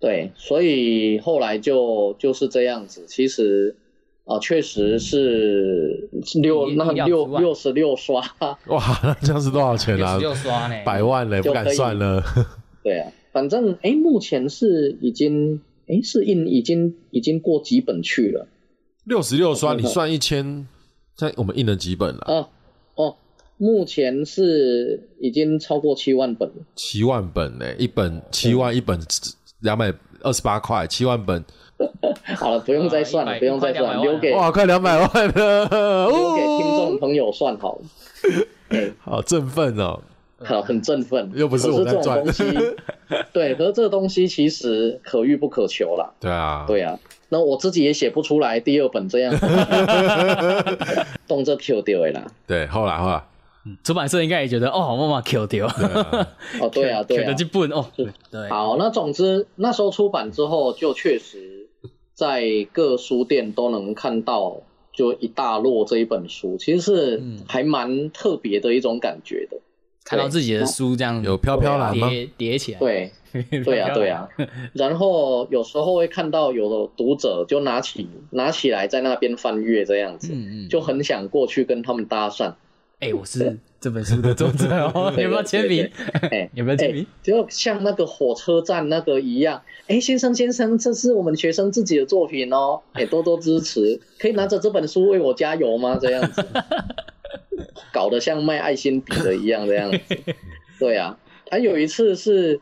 对，所以后来就就是这样子。其实啊、确实是六那六六十六刷，哇，[laughs] 那这样是多少钱啊？六刷呢，百万嘞，不敢算了。对啊，反正哎，目前是已经哎是印已经已经过几本去了六十六刷，嗯你算一千，在我们印了几本了？啊哦，目前是已经超过七万本了。七万本呢，一本七万，一本两百二十八块，七万本，[laughs] 好了，不用再算了，100不用再算，了留给哇，快两百万了，[laughs] 留给听众哦，朋友算好了。[laughs] 哎，好振奋哦！好，很振奋。又不是我在赚东西，对，可是这个东西其实可遇不可求啦。对啊，对啊，那我自己也写不出来第二本这样，[laughs] 动这 Q 掉的啦。对，后来后来，出版社应该也觉得哦，妈妈 Q 掉，[laughs] 哦，对啊，对啊的。这本哦，对，好，那总之那时候出版之后，就确实在各书店都能看到，就一大摞这一本书，其实是嗯还蛮特别的一种感觉的。看到自己的书这样有飘飘然吗？叠叠起来，对，[laughs] 对啊，对啊。[laughs] 然后有时候会看到有的读者就拿起拿起来在那边翻阅这样子，嗯嗯，就很想过去跟他们搭讪。哎，我是这本书的作者哦，[laughs] 有没有签名？哎，有没有签名哎？就像那个火车站那个一样，哎，先生先生，这是我们学生自己的作品哦，哎，多多支持，可以拿着这本书为我加油吗？这样子，[laughs] 搞得像卖爱心笔的一样这样子。对啊，还有一次是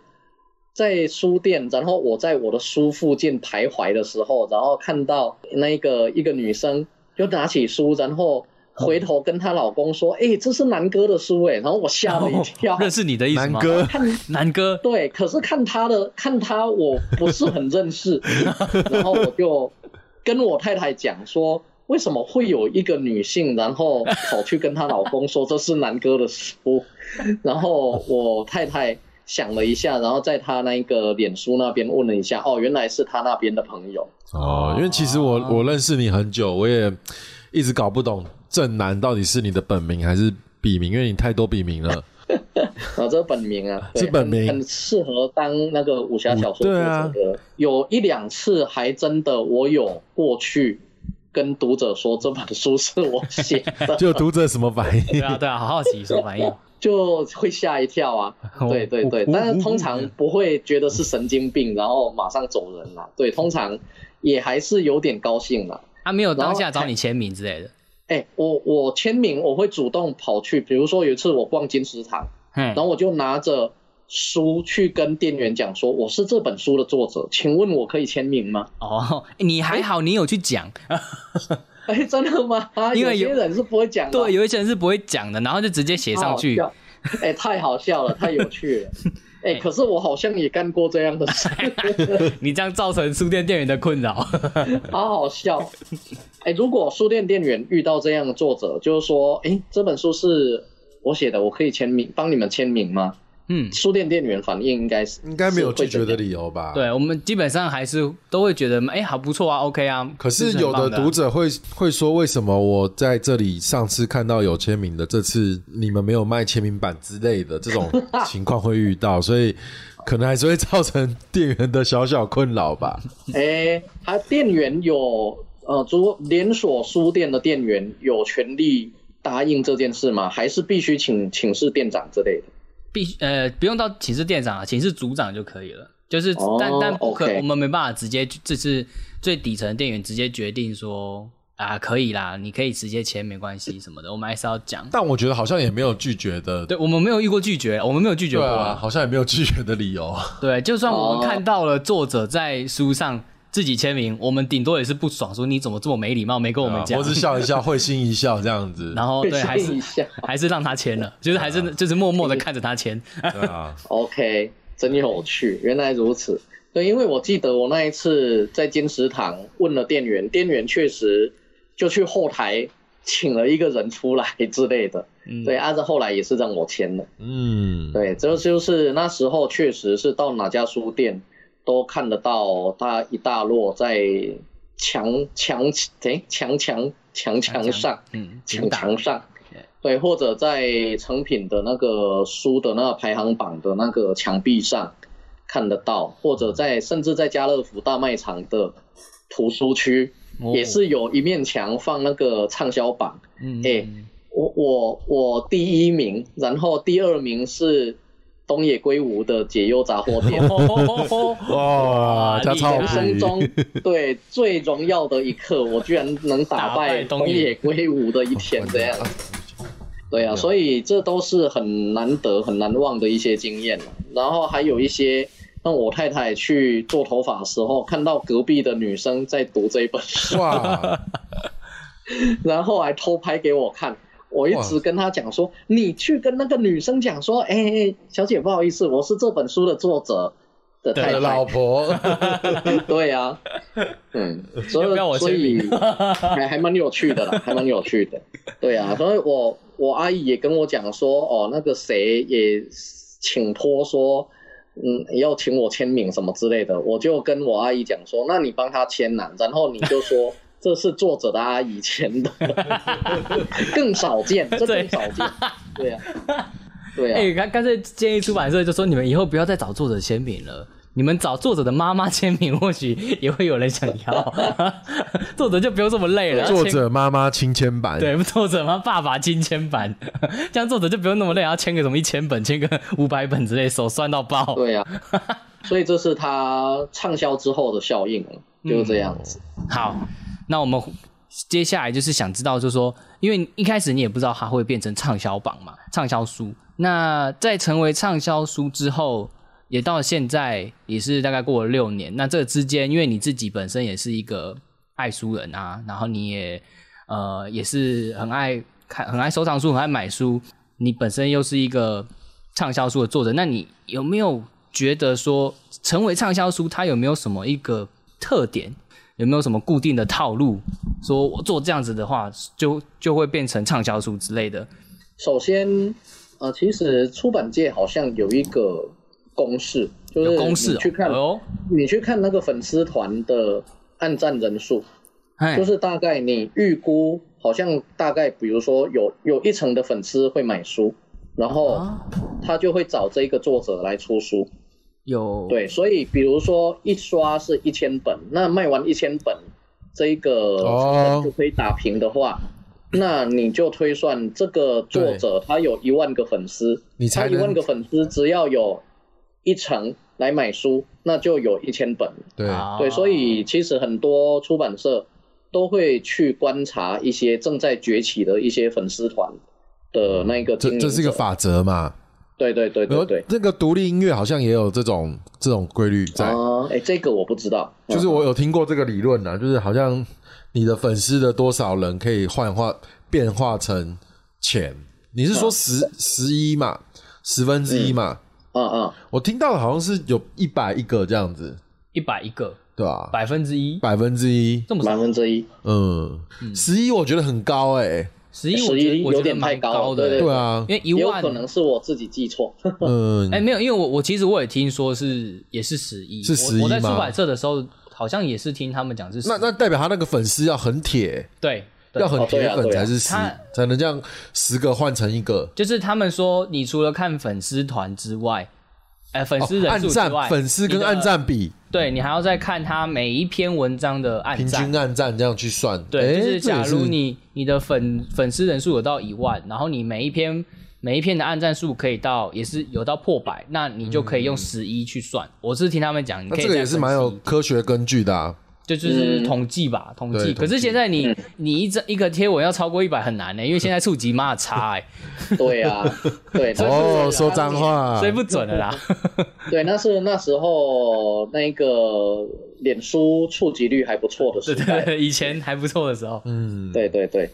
在书店，然后我在我的书附近徘徊的时候，然后看到那个一个女生就拿起书，然后。回头跟她老公说：“哎、这是南哥的书哎。”然后我吓了一跳。认识你的意思吗？南哥，看南哥，对，可是看他的看他我不是很认识，然后我就跟我太太讲说，为什么会有一个女性，然后跑去跟她老公说这是南哥的书，[laughs] 然后我太太想了一下，然后在她那个脸书那边问了一下，哦，原来是她那边的朋友，哦，因为其实我我认识你很久，我也一直搞不懂正南到底是你的本名还是笔名，因为你太多笔名了。啊，[laughs] 这本名啊，[laughs] 对是本名。很很适合当那个武侠小说作对啊。者的。有一两次还真的，我有过去跟读者说这本书是我写的，[laughs] 就读者什么反应？对啊对啊，好好奇什么反应？就会吓一跳啊。对对对，但是通常不会觉得是神经病，然后马上走人啦。对，通常也还是有点高兴啦。他没有当下找你签名之类的，哎，我我签名我会主动跑去，比如说有一次我逛金石堂，嗯然，后我就拿着书去跟店员讲说，我是这本书的作者，请问我可以签名吗？哦，你还好，你有去讲，[laughs] 哎，真的吗？啊，因为有有些人是不会讲的，对，有一些人是不会讲的，然后就直接写上去。哎，太好笑了，太有趣了。[laughs] 哎，可是我好像也干过这样的事，[laughs] 你这样造成书店店员的困扰。好好笑。哎，如果书店店员遇到这样的作者，就是说，哎，这本书是我写的，我可以签名，帮你们签名吗？嗯，书店店员反应应该是应该没有拒绝的理由吧？。对，我们基本上还是都会觉得，哎，好不错啊，OK 啊。可是有的读者会会说，为什么我在这里上次看到有签名的，这次你们没有卖签名版之类的这种情况会遇到，所以可能还是会造成店员的小小困扰吧。[laughs] 哎，他店员有呃，主连锁书店的店员有权利答应这件事吗？还是必须请请示店长之类的？必须呃不用到寝室店长啊，寝室组长就可以了。就是哦但但不可我们没办法直接这是最底层的店员直接决定说啊可以啦，你可以直接签没关系什么的，我们还是要讲。但我觉得好像也没有拒绝的，对我们没有遇过拒绝，我们没有拒绝过啊，好像也没有拒绝的理由。对，就算我们哦看到了作者在书上自己签名，我们顶多也是不爽，说你怎么这么没礼貌，没跟我们讲我只笑一笑，会心一笑这样子。[laughs] 然后对，还是一笑 [laughs] 还是让他签了，就是还是就是默默的看着他签。[laughs] 对啊，OK，真有趣，原来如此。对，因为我记得我那一次在金石堂问了店员，店员确实就去后台请了一个人出来之类的。嗯，对，按照后来也是让我签的。嗯，对，这就是那时候确实是到哪家书店都看得到它一大摞在墙墙诶墙墙墙墙上嗯，墙墙上。对，或者在成品的那个书的那个排行榜的那个墙壁上看得到，或者在甚至在家乐福大卖场的图书区哦。也是有一面墙放那个畅销榜。嗯，哎我我我第一名，然后第二名是东野圭吾的解忧杂货店。哦 [laughs] 哇，人生中对最荣耀的一刻，我居然能打打败败东野圭吾的一天，[laughs] 这样。[laughs] 对啊，所以这都是很难得、很难忘的一些经验。然后还有一些，让我太太去做头发的时候，看到隔壁的女生在读这一本书，哇，然后还偷拍给我看。我一直跟她讲说，你去跟那个女生讲说，哎、小姐不好意思，我是这本书的作者的太太我的老。婆，[laughs] 对呀、嗯，[laughs] 所以所以还还蛮有趣的啦，还蛮有趣的。对啊，所以我我阿姨也跟我讲说，哦，那个谁也请托说，嗯，要请我签名什么之类的，我就跟我阿姨讲说，那你帮他签呐、然后你就说。这是作者的啊，以前的，[laughs] 更少见，这更少见。对呀、对呀、哎，干干脆建议出版社就说你们以后不要再找作者签名了。你们找作者的妈妈签名，或许也会有人想要。[laughs] 作者就不用这么累了。作者妈妈亲签版，对作者妈，爸爸亲签版，这样作者就不用那么累，要签个什么一千本，签个五百本之类，手酸到爆。对呀、[laughs] 所以这是他畅销之后的效应，就是这样子。好，那我们接下来就是想知道，就是说，因为一开始你也不知道它会变成畅销榜嘛，畅销书。那在成为畅销书之后，也到现在也是大概过了六年。那这之间，因为你自己本身也是一个爱书人啊，然后你也呃也是很爱看、很爱收藏书、很爱买书，你本身又是一个畅销书的作者，那你有没有觉得说，成为畅销书它有没有什么一个特点？有没有什么固定的套路？说我做这样子的话，就就会变成畅销书之类的。首先，呃，其实出版界好像有一个公式，就是公式你去看，哦，你去看那个粉丝团的按赞人数，哎就是大概你预估，好像大概比如说有有一成的粉丝会买书，然后啊他就会找这个作者来出书。有对，所以比如说一刷是一千本，那卖完一千本，这一个就可以打平的话，那你就推算这个作者他有一万个粉丝，你才他一万个粉丝只要有一成来买书，那就有一千本。对，啊对，所以其实很多出版社都会去观察一些正在崛起的一些粉丝团的那个这。这是一个法则嘛。对对对对对。这个独立音乐好像也有这种这种规律在，啊，哎，这个我不知道。就是我有听过这个理论呢，就是好像你的粉丝的多少人可以幻化变化成钱。你是说十十一嘛，十分之一嘛？嗯嗯，我听到的好像是有一百一个这样子，一百一个，对吧？百分之一，百分之一，百这么少？分之一。嗯，十一我觉得很高哎，十一，我觉得有点太蛮高了对啊，因为一万可能是我自己记错。嗯，[laughs] 哎，没有，因为我我其实我也听说是也是十一，是11我我在出版社的时候，好像也是听他们讲是11那那代表他那个粉丝要很铁，对，要很铁粉才是十他，才能这样十个换成一个。就是他们说，你除了看粉丝团之外，呃粉丝人按赞数之外，粉丝跟按，赞比，对你还要再看他每一篇文章的按平赞均。按赞这样去算。对，诶就是假也是如你你的粉粉丝人数有到一万，然后你每一篇每一篇的按赞数可以到也是有到破百，那你就可以用十一去算。我是听他们讲，你嗯那这个可以再也是蛮有科学根据的啊。就就是嗯。统计吧，统计。对统计。可是现在你你一张一个贴文要超过一百很难呢、因为现在触及码差哎、[laughs] 对啊，对，[laughs] 哦，说脏话。所以，不准了啦。[laughs] 对，那是那时候那个脸书触及率还不错的时对代对，对，以前还不错的时候，嗯，对对对。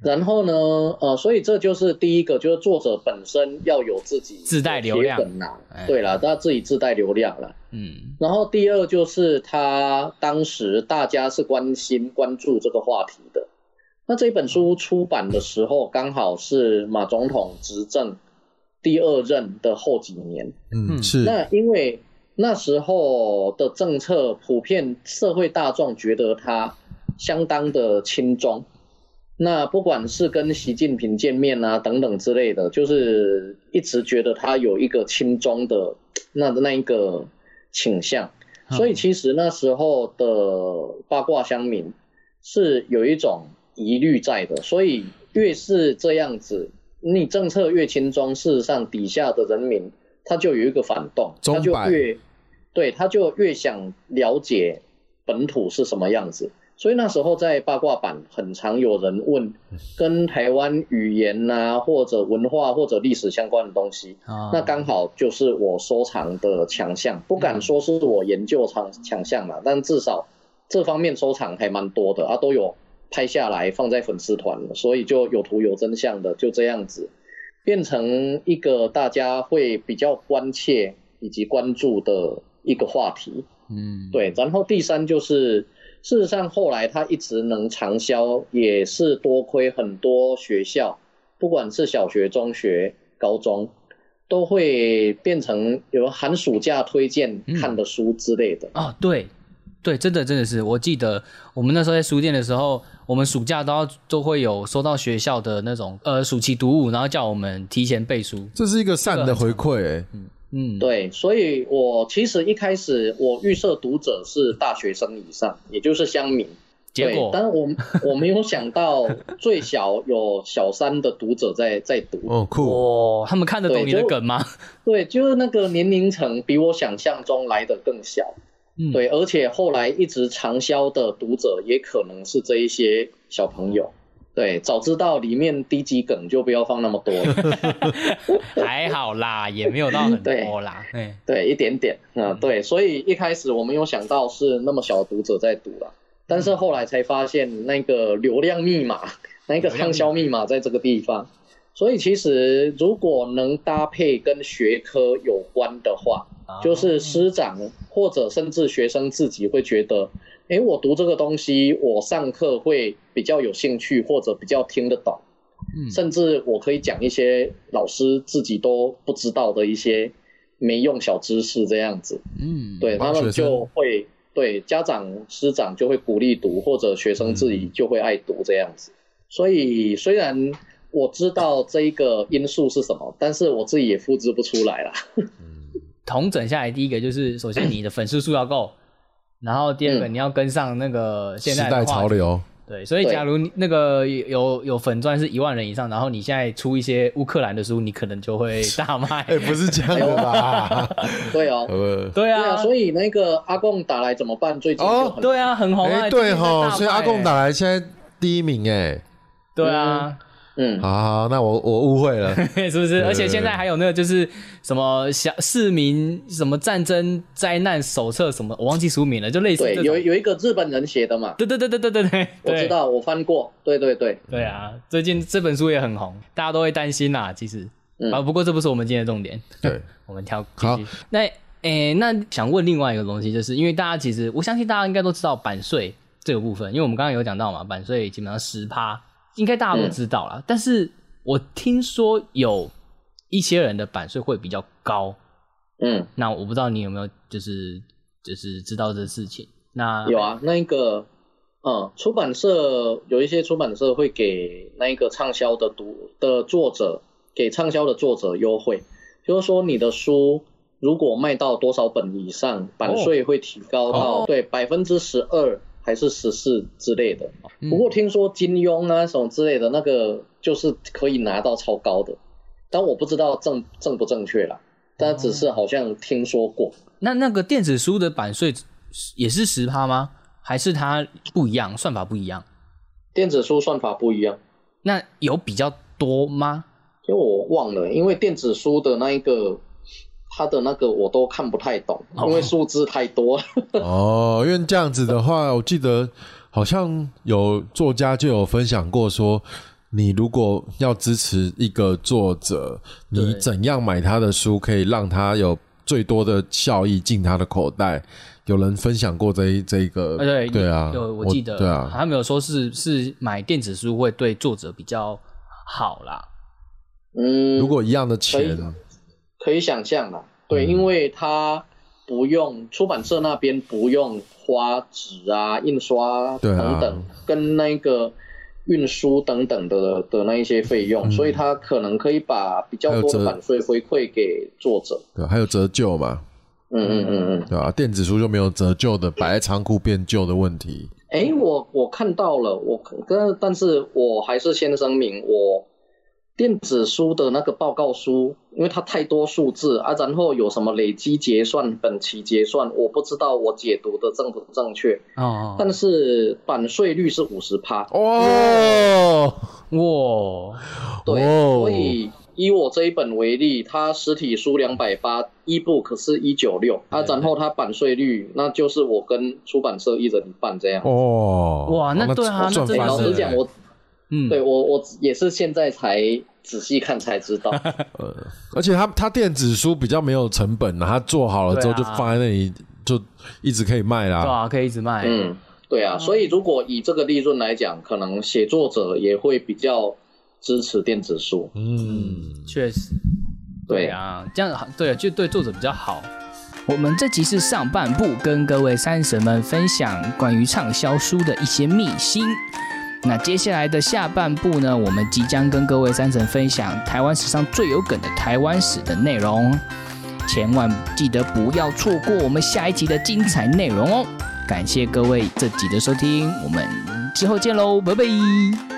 然后呢，呃，所以这就是第一个，就是作者本身要有自己自带流量。对啦，他自己自带流量了。嗯。然后第二就是他当时大家是关心关注这个话题的。那这本书出版的时候，刚好是马总统执政第二任的后几年。嗯，是，那因为那时候的政策普遍社会大众觉得他相当的轻中，那不管是跟习近平见面啊等等之类的，就是一直觉得他有一个亲中的那那一个倾向，所以其实那时候的八卦乡民是有一种疑虑在的，所以越是这样子，你政策越轻中，事实上底下的人民他就有一个反动，他就越对他就越想了解本土是什么样子。所以那时候在八卦版，很常有人问跟台湾语言呐、或者文化或者历史相关的东西，啊，那刚好就是我收藏的强项，不敢说是我研究强强项嘛，但至少这方面收藏还蛮多的啊，都有拍下来放在粉丝团，所以就有图有真相的，就这样子。变成一个大家会比较关切以及关注的一个话题。嗯。对，然后第三就是，事实上后来它一直能长销，也是多亏很多学校，不管是小学、中学、高中，都会变成有寒暑假推荐看的书之类的。哦，对。对，真的真的是，我记得我们那时候在书店的时候，我们暑假都要都会有收到学校的那种呃暑期读物，然后叫我们提前背书。这是一个善的回馈，哎，嗯，对，所以我其实一开始我预设读者是大学生以上，也就是乡民。结果对但我 [laughs] 我没有想到最小有小三的读者在在读。哦，酷，哇，他们看得懂你的梗吗？[laughs] 对，就是那个年龄层比我想象中来的更小。嗯对，而且后来一直长销的读者也可能是这一些小朋友。对，早知道里面低级梗就不要放那么多了。[laughs] 还好啦，也没有到很多啦。对，对，一点点。嗯，对，所以一开始我没有想到是那么小的读者在读啦，但是后来才发现那个流量密码，那个畅销密码在这个地方。所以其实如果能搭配跟学科有关的话，就是师长或者甚至学生自己会觉得，诶，我读这个东西，我上课会比较有兴趣，或者比较听得懂，嗯甚至我可以讲一些老师自己都不知道的一些没用小知识，这样子，嗯，对他们就会对家长师长就会鼓励读，或者学生自己就会爱读这样子。所以虽然我知道这一个因素是什么，但是我自己也复制不出来啦。[laughs] 统整下来，第一个就是首先你的粉丝数要够，然后第二个嗯你要跟上那个现时代。潮流，对，所以假如那个有有粉钻是一万人以上，然后你现在出一些乌克兰的书，你可能就会大卖。[laughs] 哎，不是这样的吧？[laughs] 对哦，[laughs] 呃，对对啊，啊，所以那个阿贡打来怎么办？最近哦对啊，很红对哈，哈，所以阿贡打来现在第一名，哎，对啊，嗯，好好，那我我误会了，[laughs] 是不是？而且现在还有那个就是什么小市民什么战争灾难手册什么，我忘记书名了，就类似。有有一个日本人写的嘛，对对对对对对对，我知。道，我翻过，对对对，对啊，最近这本书也很红，大家都会担心啦。其实，嗯啊，不过这不是我们今天的重点。对，[laughs] 我们跳好。那诶、那想问另外一个东西，就是因为大家其实我相信大家应该都知道版税这个部分，因为我们刚刚有讲到嘛，版税基本上十趴，应该大家都知道啦。但是我听说有一些人的版税会比较高，嗯，那我不知道你有没有就是就是知道这事情。那有啊，那一个，嗯，出版社有一些出版社会给那一个畅销的读的作者，给畅销的作者优惠，就是说你的书如果卖到多少本以上，版税会提高到、哦。对百分之十二还是十四之类的。嗯不过听说金庸啊什么之类的那个就是可以拿到超高的，但我不知道正正不正确啦。但只是好像听说过，那那个电子书的版税也是十趴吗？还是它不一样，算法不一样？电子书算法不一样，那有比较多吗？因为我忘了，因为电子书的那一个。它的那个我都看不太懂，因为数字太多了。[laughs] 哦，因为这样子的话，我记得好像有作家就有分享过说，你如果要支持一个作者，你怎样买他的书可以让他有最多的效益进他的口袋？有人分享过这一这一个，呃，对对啊，有我记得，对啊，他没有说是是买电子书会对作者比较好啦。嗯，如果一样的可钱以，可以想象啦，对，嗯因为它不用出版社那边不用花纸啊、印刷等等，跟那个运输等等的的那一些费用，嗯所以它可能可以把比较多版税回馈给作者。对，还有折旧嘛，嗯嗯嗯嗯。对吧、电子书就没有折旧的，摆在仓库变旧的问题。哎，我我看到了，我但但是我还是先声明，我电子书的那个报告书，因为它太多数字啊，然后有什么累积结算、本期结算，我不知道我解读的正不正确。哦，但是版税率是五十趴，哦，哇，对，哦所以以我这一本为例，它实体书两百八，ebook 是一九六，啊，然后它版税率那就是我跟出版社一人一半这样。哦，哇那对啊那老实讲，我嗯，对我我也是现在才仔细看才知道。[laughs] 呃而且它它电子书比较没有成本啊，它做好了之后就放在那里，就一直可以卖啦。对啊，可以一直卖。嗯，对啊，所以如果以这个利润来讲，可能写作者也会比较支持电子书。嗯，确实，对对啊，这样好，对，就对作者比较好。我们这集是上半部，跟各位三神们分享关于畅销书的一些秘辛。那接下来的下半部呢，我们即将跟各位三层分享台湾史上最有梗的台湾史的内容，千万记得不要错过我们下一集的精彩内容哦！感谢各位这集的收听，我们之后见喽，拜拜。